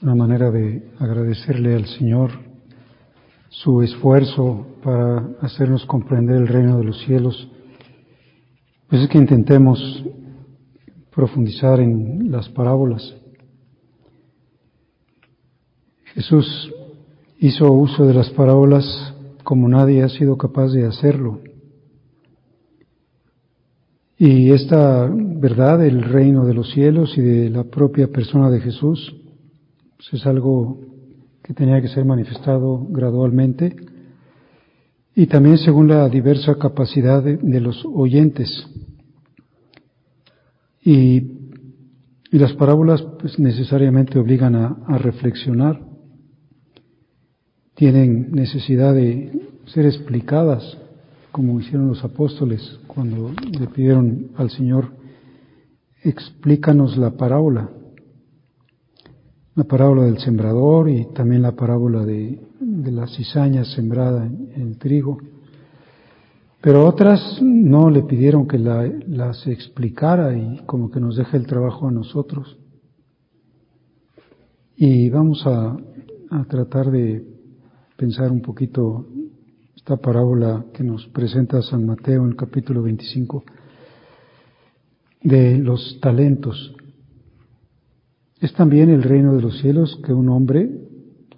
Una manera de agradecerle al Señor su esfuerzo para hacernos comprender el reino de los cielos, pues es que intentemos profundizar en las parábolas. Jesús hizo uso de las parábolas como nadie ha sido capaz de hacerlo. Y esta verdad del reino de los cielos y de la propia persona de Jesús pues es algo que tenía que ser manifestado gradualmente y también según la diversa capacidad de, de los oyentes. Y, y, las parábolas pues necesariamente obligan a, a reflexionar, tienen necesidad de ser explicadas, como hicieron los apóstoles cuando le pidieron al Señor, explícanos la parábola la parábola del sembrador y también la parábola de, de la cizaña sembrada en, el trigo. Pero otras no le pidieron que la, las explicara y como que nos deje el trabajo a nosotros. Y vamos a, a tratar de pensar un poquito esta parábola que nos presenta San Mateo en el capítulo 25 de los talentos. Es también el reino de los cielos que un hombre,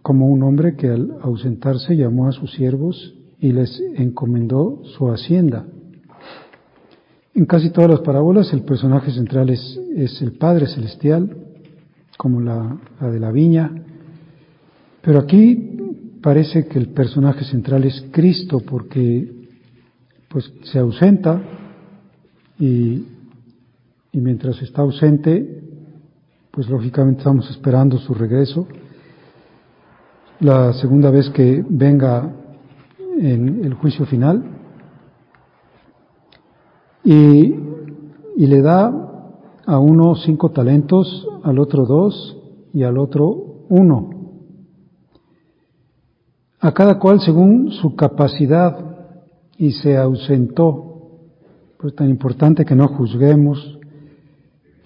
como un hombre que al ausentarse llamó a sus siervos y les encomendó su hacienda. En casi todas las parábolas el personaje central es, el Padre Celestial, como la, la, de la viña, pero aquí parece que el personaje central es Cristo porque pues se ausenta y, y mientras está ausente pues lógicamente estamos esperando su regreso. La segunda vez que venga en el juicio final y, y le da a uno cinco talentos, al otro dos y al otro uno. A cada cual según su capacidad y se ausentó. Pues tan importante que no juzguemos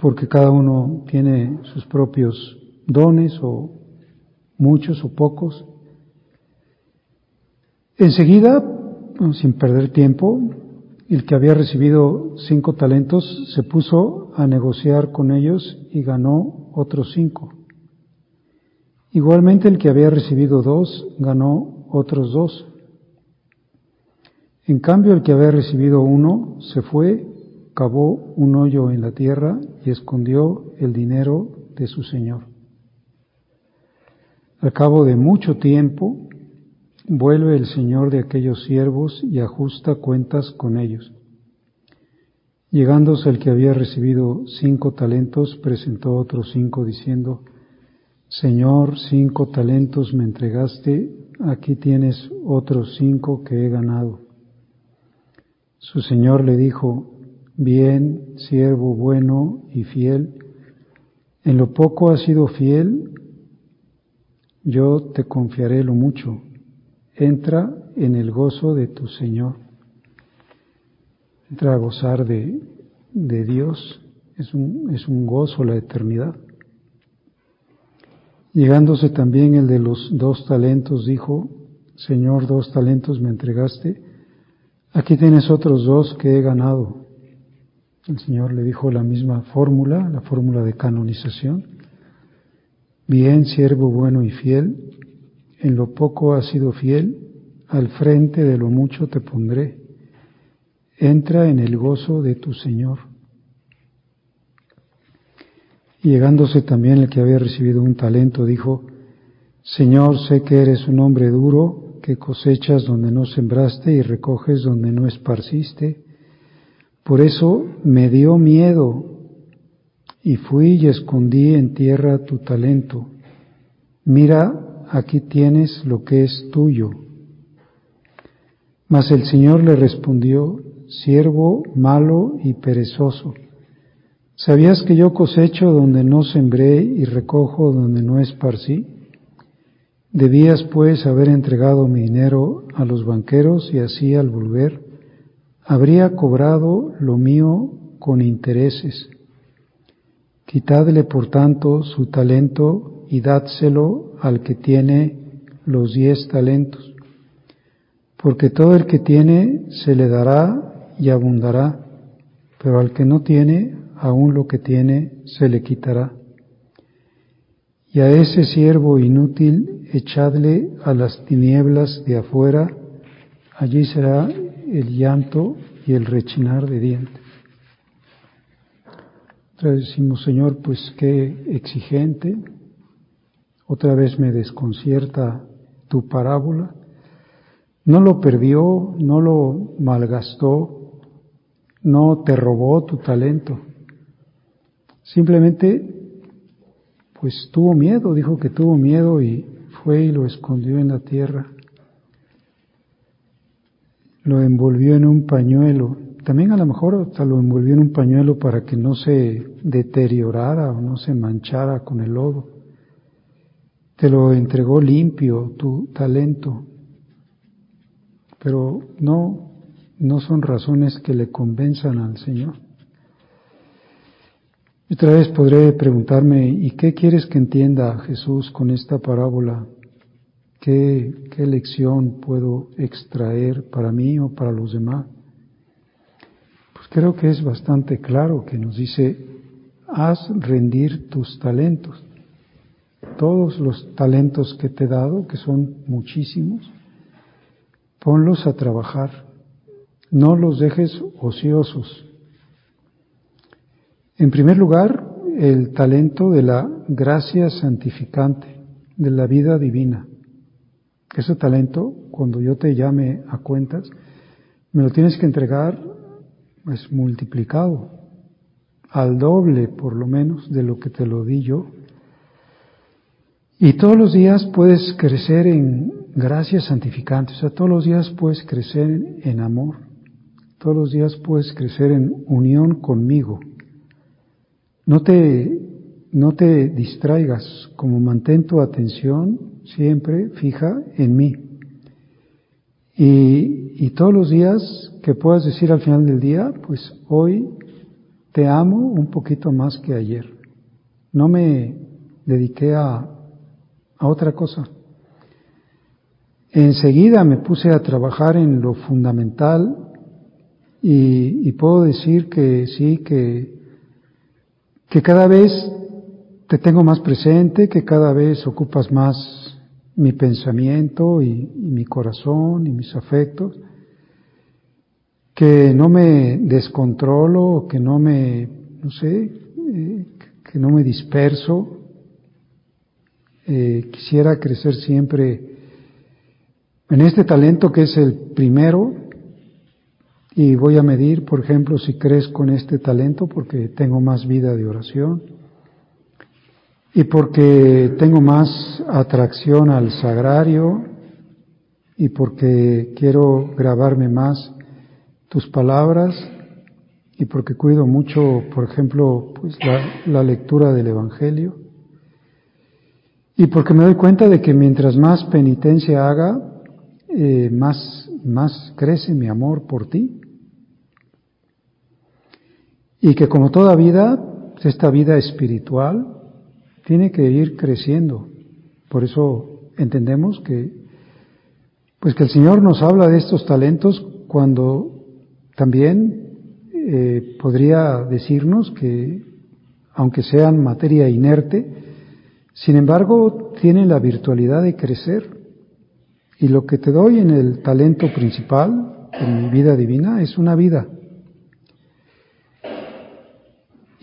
porque cada uno tiene sus propios dones o muchos o pocos. Enseguida, sin perder tiempo, el que había recibido cinco talentos se puso a negociar con ellos y ganó otros cinco. Igualmente el que había recibido dos ganó otros dos. En cambio el que había recibido uno se fue cavó un hoyo en la tierra y escondió el dinero de su señor. Al cabo de mucho tiempo, vuelve el señor de aquellos siervos y ajusta cuentas con ellos. Llegándose el que había recibido cinco talentos, presentó otros cinco diciendo, Señor, cinco talentos me entregaste, aquí tienes otros cinco que he ganado. Su señor le dijo, Bien, siervo bueno y fiel, en lo poco has sido fiel, yo te confiaré lo mucho. Entra en el gozo de tu Señor. Entra a gozar de, de Dios. Es un, es un gozo la eternidad. Llegándose también el de los dos talentos, dijo, Señor, dos talentos me entregaste, aquí tienes otros dos que he ganado. El Señor le dijo la misma fórmula, la fórmula de canonización. Bien, siervo bueno y fiel, en lo poco has sido fiel, al frente de lo mucho te pondré. Entra en el gozo de tu Señor. Y llegándose también el que había recibido un talento, dijo, Señor, sé que eres un hombre duro, que cosechas donde no sembraste y recoges donde no esparciste. Por eso me dio miedo y fui y escondí en tierra tu talento. Mira, aquí tienes lo que es tuyo. Mas el Señor le respondió, siervo malo y perezoso. ¿Sabías que yo cosecho donde no sembré y recojo donde no esparcí? Debías pues haber entregado mi dinero a los banqueros y así al volver habría cobrado lo mío con intereses. Quitadle por tanto su talento y dádselo al que tiene los diez talentos, porque todo el que tiene se le dará y abundará, pero al que no tiene, aún lo que tiene se le quitará. Y a ese siervo inútil echadle a las tinieblas de afuera, allí será el llanto y el rechinar de dientes. Otra vez decimos, Señor, pues qué exigente. Otra vez me desconcierta tu parábola. No lo perdió, no lo malgastó, no te robó tu talento. Simplemente, pues tuvo miedo, dijo que tuvo miedo y fue y lo escondió en la tierra. Lo envolvió en un pañuelo también a lo mejor hasta lo envolvió en un pañuelo para que no se deteriorara o no se manchara con el lodo. Te lo entregó limpio tu talento, pero no, no son razones que le convenzan al Señor. Otra vez podré preguntarme, ¿y qué quieres que entienda Jesús con esta parábola? ¿Qué, lección puedo extraer para mí o para los demás? creo que es bastante claro que nos dice, haz rendir tus talentos. Todos los talentos que te he dado, que son muchísimos, ponlos a trabajar. No los dejes ociosos. En primer lugar, el talento de la gracia santificante, de la vida divina. Ese talento, cuando yo te llame a cuentas, me lo tienes que entregar es multiplicado al doble por lo menos de lo que te lo di yo. Y todos los días puedes crecer en gracia santificante, o sea, todos los días puedes crecer en amor, todos los días puedes crecer en unión conmigo. No te, no te distraigas, como mantén tu atención siempre fija en mí. Y, y todos los días que puedas decir al final del día, pues hoy te amo un poquito más que ayer. No me dediqué a, a otra cosa. Enseguida me puse a trabajar en lo fundamental y, y puedo decir que sí, que, que cada vez te tengo más presente, que cada vez ocupas más mi pensamiento y, mi corazón y mis afectos que no me descontrolo, que no me, no sé, eh, que no me disperso. Eh, quisiera crecer siempre en este talento que es el primero y voy a medir, por ejemplo, si crezco en este talento porque tengo más vida de oración y porque tengo más atracción al sagrario y porque quiero grabarme más tus palabras y porque cuido mucho, por ejemplo, pues la, lectura del Evangelio y porque me doy cuenta de que mientras más penitencia haga, eh, más, más crece mi amor por ti. Y que como toda vida, esta vida espiritual tiene que ir creciendo. Por eso entendemos que, pues que el Señor nos habla de estos talentos cuando también eh, podría decirnos que, aunque sean materia inerte, Sin embargo, tiene la virtualidad de crecer. Y lo que te doy en el talento principal, en mi vida divina, es una vida.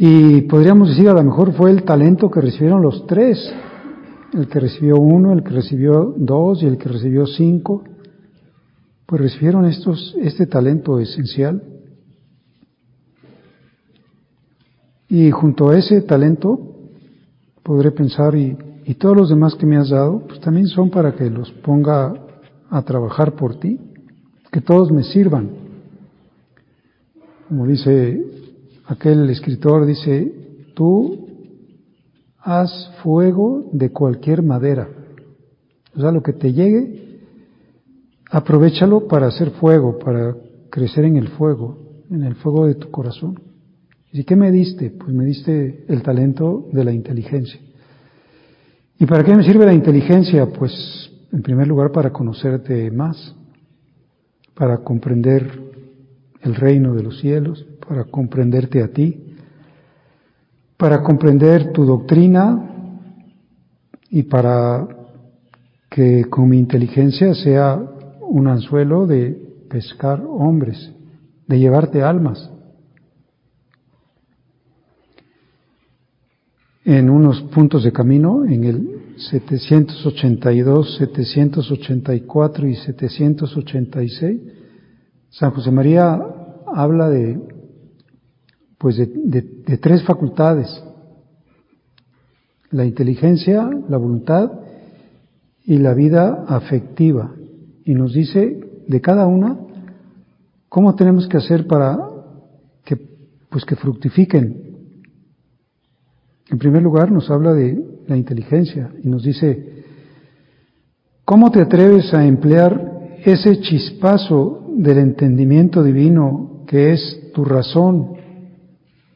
Y podríamos decir, a lo mejor fue el talento que recibieron los tres, el que recibió uno, el que recibió dos y el que recibió cinco, pues recibieron estos, este talento esencial. Y junto a ese talento podré pensar, y, y todos los demás que me has dado, pues también son para que los ponga a trabajar por ti, que todos me sirvan. Como dice aquel escritor, dice, tú haz fuego de cualquier madera. O sea, lo que te llegue, aprovechalo para hacer fuego, para crecer en el fuego, en el fuego de tu corazón. ¿Y qué me diste? Pues me diste el talento de la inteligencia. ¿Y para qué me sirve la inteligencia? Pues en primer lugar para conocerte más, para comprender el reino de los cielos, para comprenderte a ti, para comprender tu doctrina y para que con mi inteligencia sea un anzuelo de pescar hombres, de llevarte almas. En unos puntos de camino, en el 782, 784 y 786, San José María habla de, pues de, de tres facultades, la inteligencia, la voluntad y la vida afectiva. Y nos dice de cada una cómo tenemos que hacer para que, pues que fructifiquen. En primer lugar nos habla de la inteligencia y nos dice, ¿cómo te atreves a emplear ese chispazo del entendimiento divino que es tu razón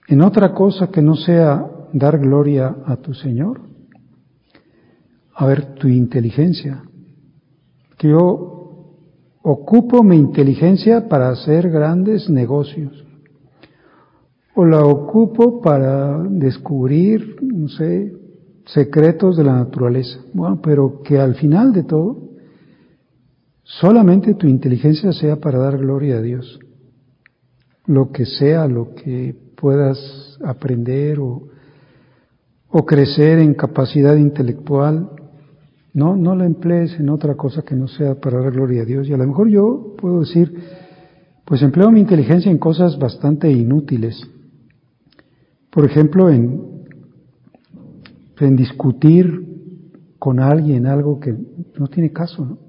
en otra cosa que no sea dar gloria a tu Señor? A ver, tu inteligencia. Que yo ocupo mi inteligencia para hacer grandes negocios o la ocupo para descubrir, no sé, secretos de la naturaleza. Bueno, pero que al final de todo, solamente tu inteligencia sea para dar gloria a Dios. Lo que sea, lo que puedas aprender o, o crecer en capacidad intelectual, no, no la emplees en otra cosa que no sea para dar gloria a Dios. Y a lo mejor yo puedo decir, pues empleo mi inteligencia en cosas bastante inútiles. Por ejemplo, en en discutir con alguien algo que no tiene caso, ¿no?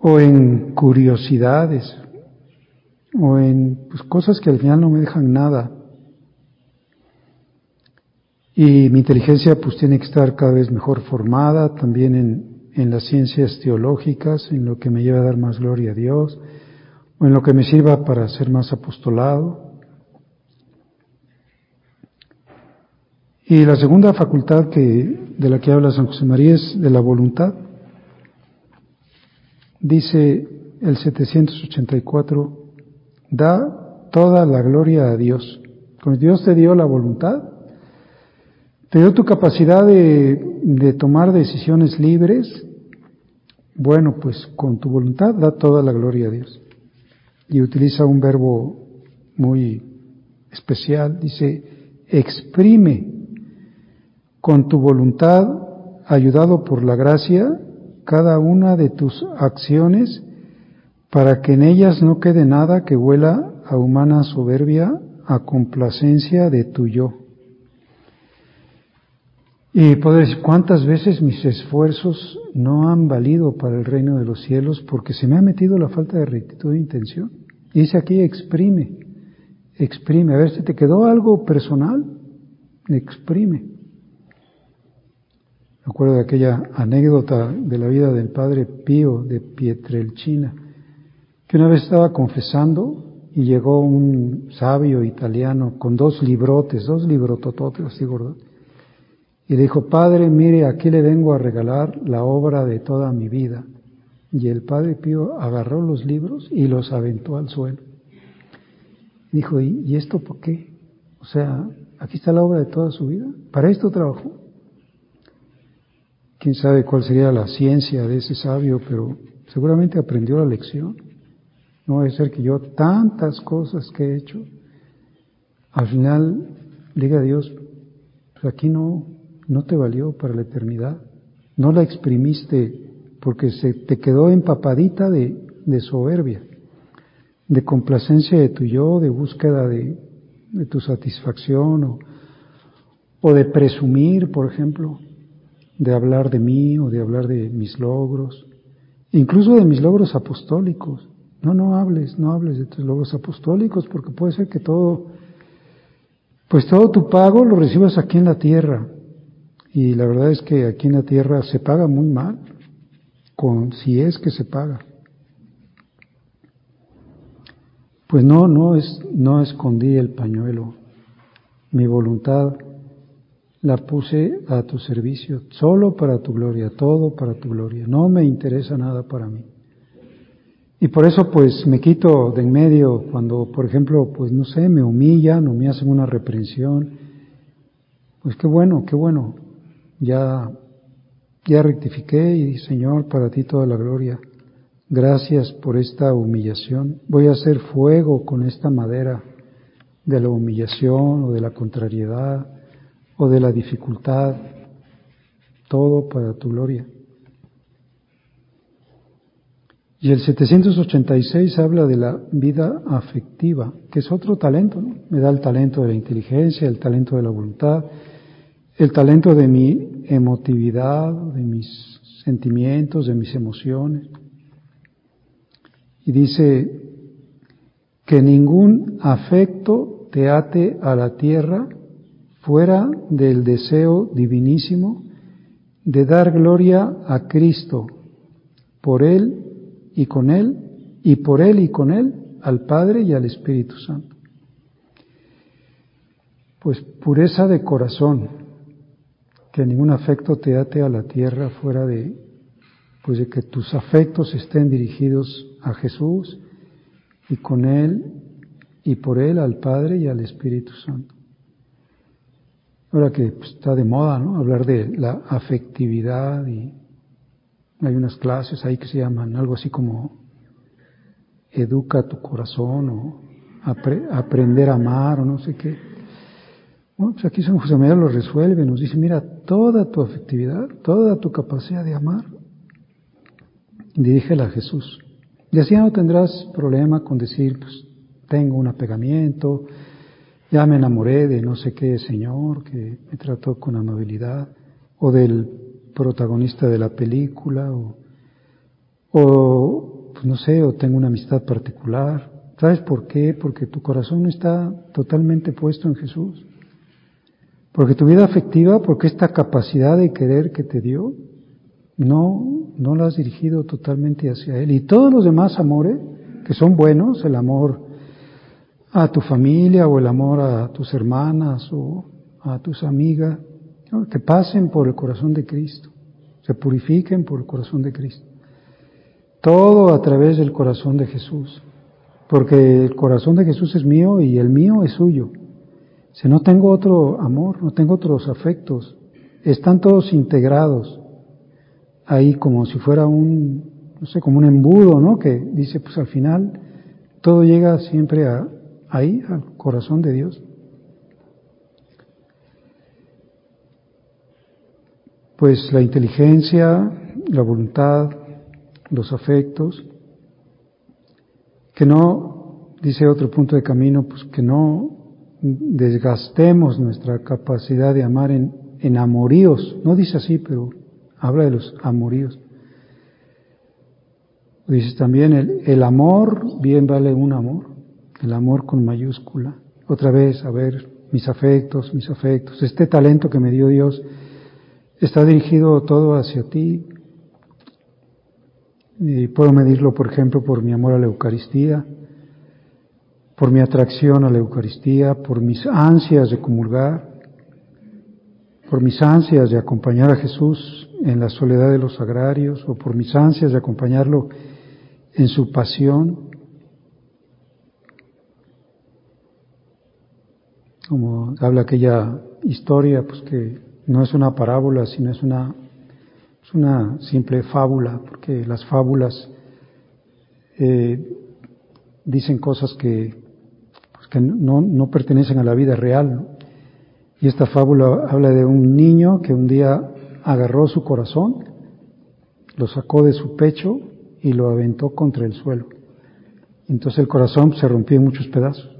O en curiosidades, o en pues, cosas que al final no me dejan nada. Y mi inteligencia pues tiene que estar cada vez mejor formada, también en, en las ciencias teológicas, en lo que me lleva a dar más gloria a Dios, o en lo que me sirva para ser más apostolado, Y la segunda facultad que, de la que habla San José María es de la voluntad. Dice el 784, da toda la gloria a Dios. Cuando Dios te dio la voluntad, te dio tu capacidad de, de tomar decisiones libres, bueno, pues con tu voluntad da toda la gloria a Dios. Y utiliza un verbo muy especial, dice, exprime con tu voluntad, ayudado por la gracia, cada una de tus acciones, para que en ellas no quede nada que huela a humana soberbia, a complacencia de tu yo. Y poder decir, ¿cuántas veces mis esfuerzos no han valido para el reino de los cielos porque se me ha metido la falta de rectitud de intención? Y dice aquí, exprime, exprime. A ver si te quedó algo personal, exprime. Me acuerdo de aquella anécdota de la vida del padre Pío de Pietrelcina, que una vez estaba confesando y llegó un sabio italiano con dos librotes, dos librotototes así gordos, y dijo, Padre, mire, aquí le vengo a regalar la obra de toda mi vida. Y el padre Pío agarró los libros y los aventó al suelo. Dijo, ¿y, esto por qué? O sea, aquí está la obra de toda su vida. Para esto trabajó. Quién sabe cuál sería la ciencia de ese sabio, pero seguramente aprendió la lección. No debe ser que yo tantas cosas que he hecho, al final diga Dios, pues aquí no, no te valió para la eternidad. No la exprimiste porque se te quedó empapadita de, de soberbia, de complacencia de tu yo, de búsqueda de, de tu satisfacción o, o de presumir, por ejemplo, de hablar de mí o de hablar de mis logros, incluso de mis logros apostólicos. No, no hables, no hables de tus logros apostólicos, porque puede ser que todo, pues todo tu pago lo recibas aquí en la tierra. Y la verdad es que aquí en la tierra se paga muy mal, con, si es que se paga. Pues no, no es, no escondí el pañuelo. Mi voluntad la puse a tu servicio, solo para tu gloria, todo para tu gloria. No me interesa nada para mí. Y por eso pues me quito de en medio cuando, por ejemplo, pues no sé, me humillan o me hacen una reprensión. Pues qué bueno, qué bueno. Ya, ya rectifiqué y Señor, para ti toda la gloria. Gracias por esta humillación. Voy a hacer fuego con esta madera de la humillación o de la contrariedad o de la dificultad. Todo para tu gloria. Y el 786 habla de la vida afectiva, que es otro talento, ¿no? Me da el talento de la inteligencia, el talento de la voluntad, el talento de mi emotividad, de mis sentimientos, de mis emociones. Y dice que ningún afecto te ate a la tierra fuera del deseo divinísimo de dar gloria a Cristo por Él y con Él, y por Él y con Él, al Padre y al Espíritu Santo. Pues pureza de corazón, que ningún afecto te ate a la tierra fuera de, pues de que tus afectos estén dirigidos a Jesús y con Él y por Él al Padre y al Espíritu Santo. Ahora que pues, está de moda, ¿no? Hablar de la afectividad y hay unas clases ahí que se llaman algo así como educa tu corazón o aprender a amar o no sé qué. Bueno, pues aquí San José María lo resuelve, nos dice, mira, toda tu afectividad, toda tu capacidad de amar, dirígela a Jesús. Y así no tendrás problema con decir, pues tengo un apegamiento, ya me enamoré de no sé qué señor que me trató con amabilidad, o del protagonista de la película o, o pues no sé, o tengo una amistad particular. ¿Sabes por qué? Porque tu corazón está totalmente puesto en Jesús. Porque tu vida afectiva, porque esta capacidad de querer que te dio, no, no la has dirigido totalmente hacia Él. Y todos los demás amores, que son buenos, el amor a tu familia o el amor a tus hermanas o a tus amigas, que pasen por el corazón de Cristo, se purifiquen por el corazón de Cristo. Todo a través del corazón de Jesús, porque el corazón de Jesús es mío y el mío es suyo. Si no tengo otro amor, no tengo otros afectos, están todos integrados ahí como si fuera un, no sé, como un embudo, ¿no? Que dice, pues al final todo llega siempre a, ahí, al corazón de Dios. Pues la inteligencia, la voluntad, los afectos, que no, dice otro punto de camino, pues que no desgastemos nuestra capacidad de amar en, en amoríos, no dice así, pero habla de los amoríos. Dice también el, el amor, bien vale un amor, el amor con mayúscula. Otra vez, a ver, mis afectos, mis afectos, este talento que me dio Dios, está dirigido todo hacia ti. Y puedo medirlo, por ejemplo, por mi amor a la Eucaristía, por mi atracción a la Eucaristía, por mis ansias de comulgar, por mis ansias de acompañar a Jesús en la soledad de los agrarios, o por mis ansias de acompañarlo en su pasión. como habla aquella historia, pues que no es una parábola, sino es una, es una simple fábula, porque las fábulas eh, dicen cosas que, pues que no, no pertenecen a la vida real. Y esta fábula habla de un niño que un día agarró su corazón, lo sacó de su pecho y lo aventó contra el suelo. Entonces el corazón se rompió en muchos pedazos.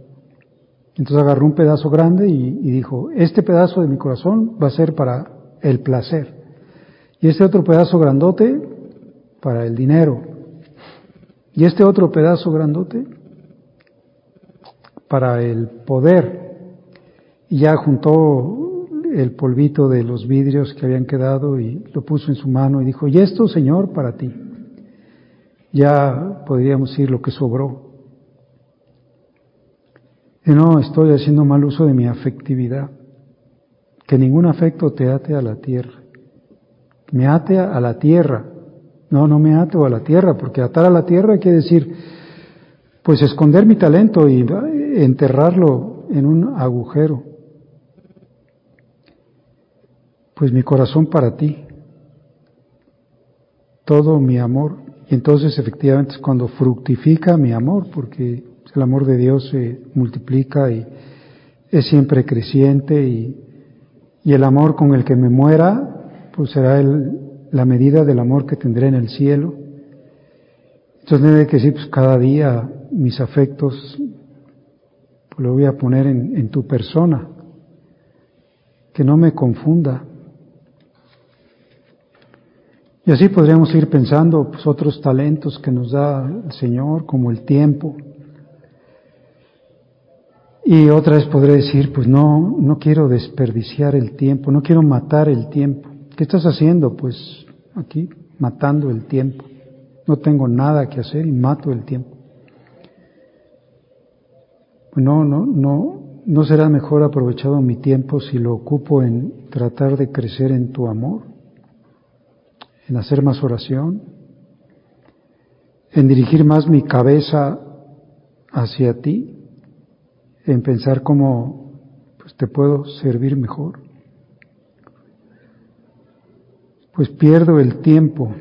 Entonces agarró un pedazo grande y, dijo, este pedazo de mi corazón va a ser para el placer. Y este otro pedazo grandote para el dinero. Y este otro pedazo grandote para el poder. Y ya juntó el polvito de los vidrios que habían quedado y lo puso en su mano y dijo, y esto, Señor, para ti. Ya podríamos decir lo que sobró. No estoy haciendo mal uso de mi afectividad. Que ningún afecto te ate a la tierra. Me ate a la tierra. No, no me ato a la tierra, porque atar a la tierra quiere decir, pues esconder mi talento y enterrarlo en un agujero. Pues mi corazón para ti, todo mi amor. Y entonces efectivamente es cuando fructifica mi amor, porque el amor de Dios se multiplica y es siempre creciente y, y el amor con el que me muera, pues será el, la medida del amor que tendré en el cielo. Entonces debe que pues cada día mis afectos pues lo voy a poner en, en tu persona, que no me confunda. Y así podríamos ir pensando pues, otros talentos que nos da el Señor, como el tiempo. Y otra vez podré decir, pues no, no quiero desperdiciar el tiempo, no quiero matar el tiempo. ¿Qué estás haciendo? Pues aquí, matando el tiempo. No tengo nada que hacer y mato el tiempo. Pues no, no, no, no será mejor aprovechado mi tiempo si lo ocupo en tratar de crecer en tu amor, en hacer más oración, en dirigir más mi cabeza hacia ti, en pensar cómo pues, te puedo servir mejor. Pues pierdo el tiempo,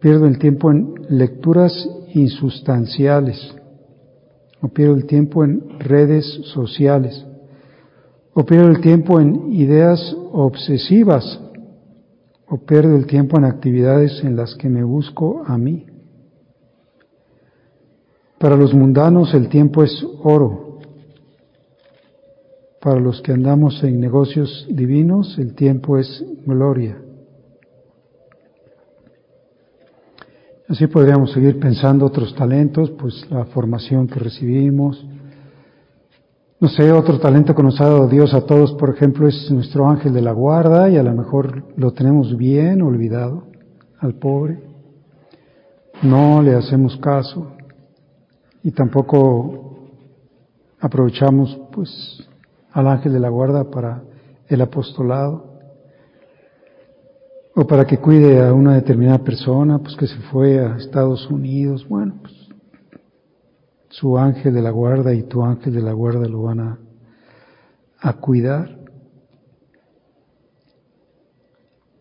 pierdo el tiempo en lecturas insustanciales, o pierdo el tiempo en redes sociales, o pierdo el tiempo en ideas obsesivas, o pierdo el tiempo en actividades en las que me busco a mí. Para los mundanos el tiempo es oro, para los que andamos en negocios divinos, el tiempo es gloria. Así podríamos seguir pensando otros talentos, pues la formación que recibimos. No sé, otro talento que nos ha dado Dios a todos, por ejemplo, es nuestro ángel de la guarda y a lo mejor lo tenemos bien olvidado al pobre. No le hacemos caso y tampoco aprovechamos pues al ángel de la guarda para el apostolado o para que cuide a una determinada persona, pues que se fue a Estados Unidos, bueno, pues su ángel de la guarda y tu ángel de la guarda lo van a, a cuidar.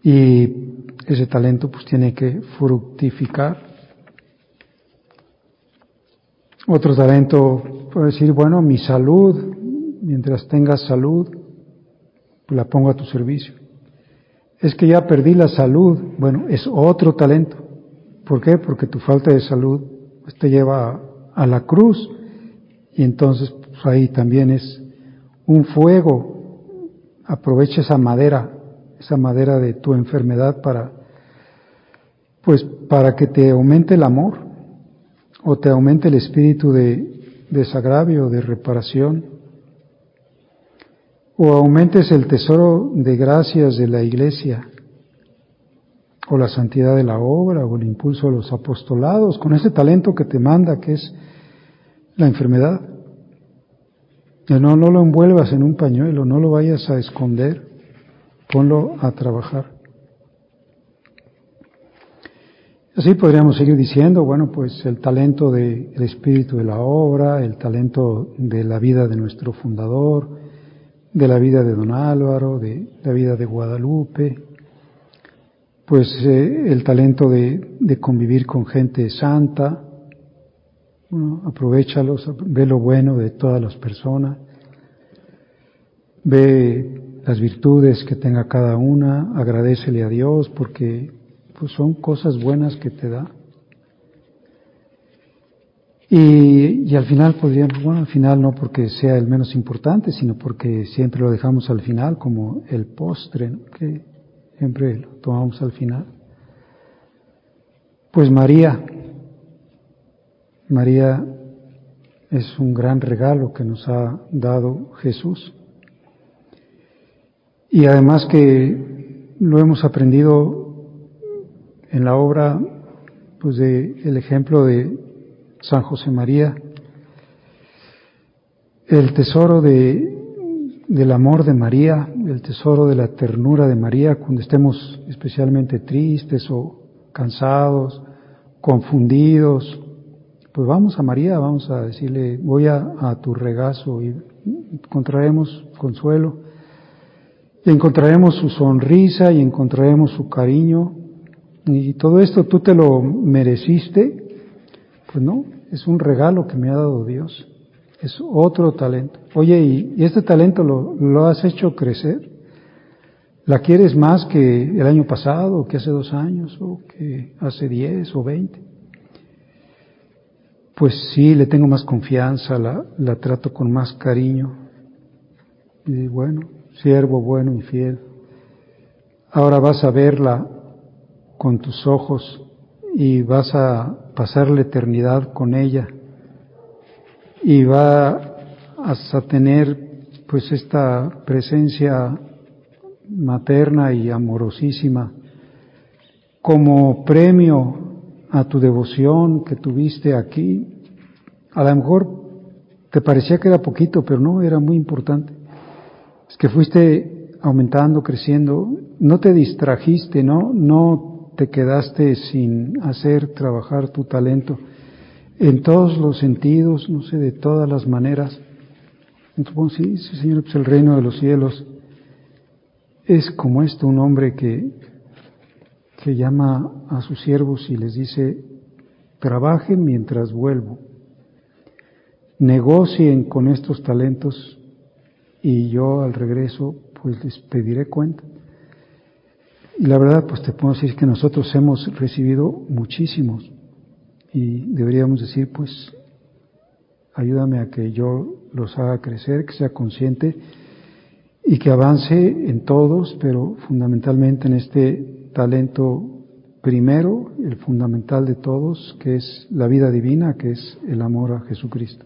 Y ese talento pues tiene que fructificar. Otro talento puede decir, bueno, mi salud, mientras tengas salud, la pongo a tu servicio. Es que ya perdí la salud, bueno, es otro talento. ¿Por qué? Porque tu falta de salud pues, te lleva a, la cruz y entonces pues, ahí también es un fuego. Aprovecha esa madera, esa madera de tu enfermedad para, pues, para que te aumente el amor o te aumente el espíritu de desagravio, de reparación o aumentes el tesoro de gracias de la iglesia, o la santidad de la obra, o el impulso de los apostolados, con ese talento que te manda, que es la enfermedad. No, no lo envuelvas en un pañuelo, no lo vayas a esconder, ponlo a trabajar. Así podríamos seguir diciendo, bueno, pues el talento del espíritu de la obra, el talento de la vida de nuestro fundador, de la vida de don Álvaro, de la vida de Guadalupe, pues eh, el talento de, convivir con gente santa, bueno, aprovechalos, ve lo bueno de todas las personas, ve las virtudes que tenga cada una, agradecele a Dios porque pues son cosas buenas que te da. Y, y, al final podríamos, bueno, al final no porque sea el menos importante, sino porque siempre lo dejamos al final como el postre, que siempre lo tomamos al final. Pues María, María es un gran regalo que nos ha dado Jesús. Y además que lo hemos aprendido en la obra, pues de el ejemplo de San José María, el tesoro de, del amor de María, el tesoro de la ternura de María cuando estemos especialmente tristes o cansados, confundidos, pues vamos a María, vamos a decirle, voy a, a tu regazo y encontraremos consuelo, encontraremos su sonrisa y encontraremos su cariño, y todo esto tú te lo mereciste, pues no, es un regalo que me ha dado Dios. Es otro talento. Oye, ¿y, este talento lo, lo, has hecho crecer? ¿La quieres más que el año pasado, o que hace dos años, o que hace diez o veinte? Pues sí, le tengo más confianza, la, la trato con más cariño. Y bueno, siervo bueno y fiel. Ahora vas a verla con tus ojos y vas a pasar la eternidad con ella y vas a tener pues esta presencia materna y amorosísima como premio a tu devoción que tuviste aquí. A lo mejor te parecía que era poquito, pero no, era muy importante. Es que fuiste aumentando, creciendo, no te distrajiste, no, no te quedaste sin hacer trabajar tu talento en todos los sentidos, no sé, de todas las maneras. Entonces, sí, sí, Señor, pues el reino de los cielos es como esto, un hombre que, que llama a sus siervos y les dice, trabajen mientras vuelvo, negocien con estos talentos y yo al regreso pues les pediré cuenta. Y la verdad, pues te puedo decir que nosotros hemos recibido muchísimos y deberíamos decir, pues, ayúdame a que yo los haga crecer, que sea consciente y que avance en todos, pero fundamentalmente en este talento primero, el fundamental de todos, que es la vida divina, que es el amor a Jesucristo.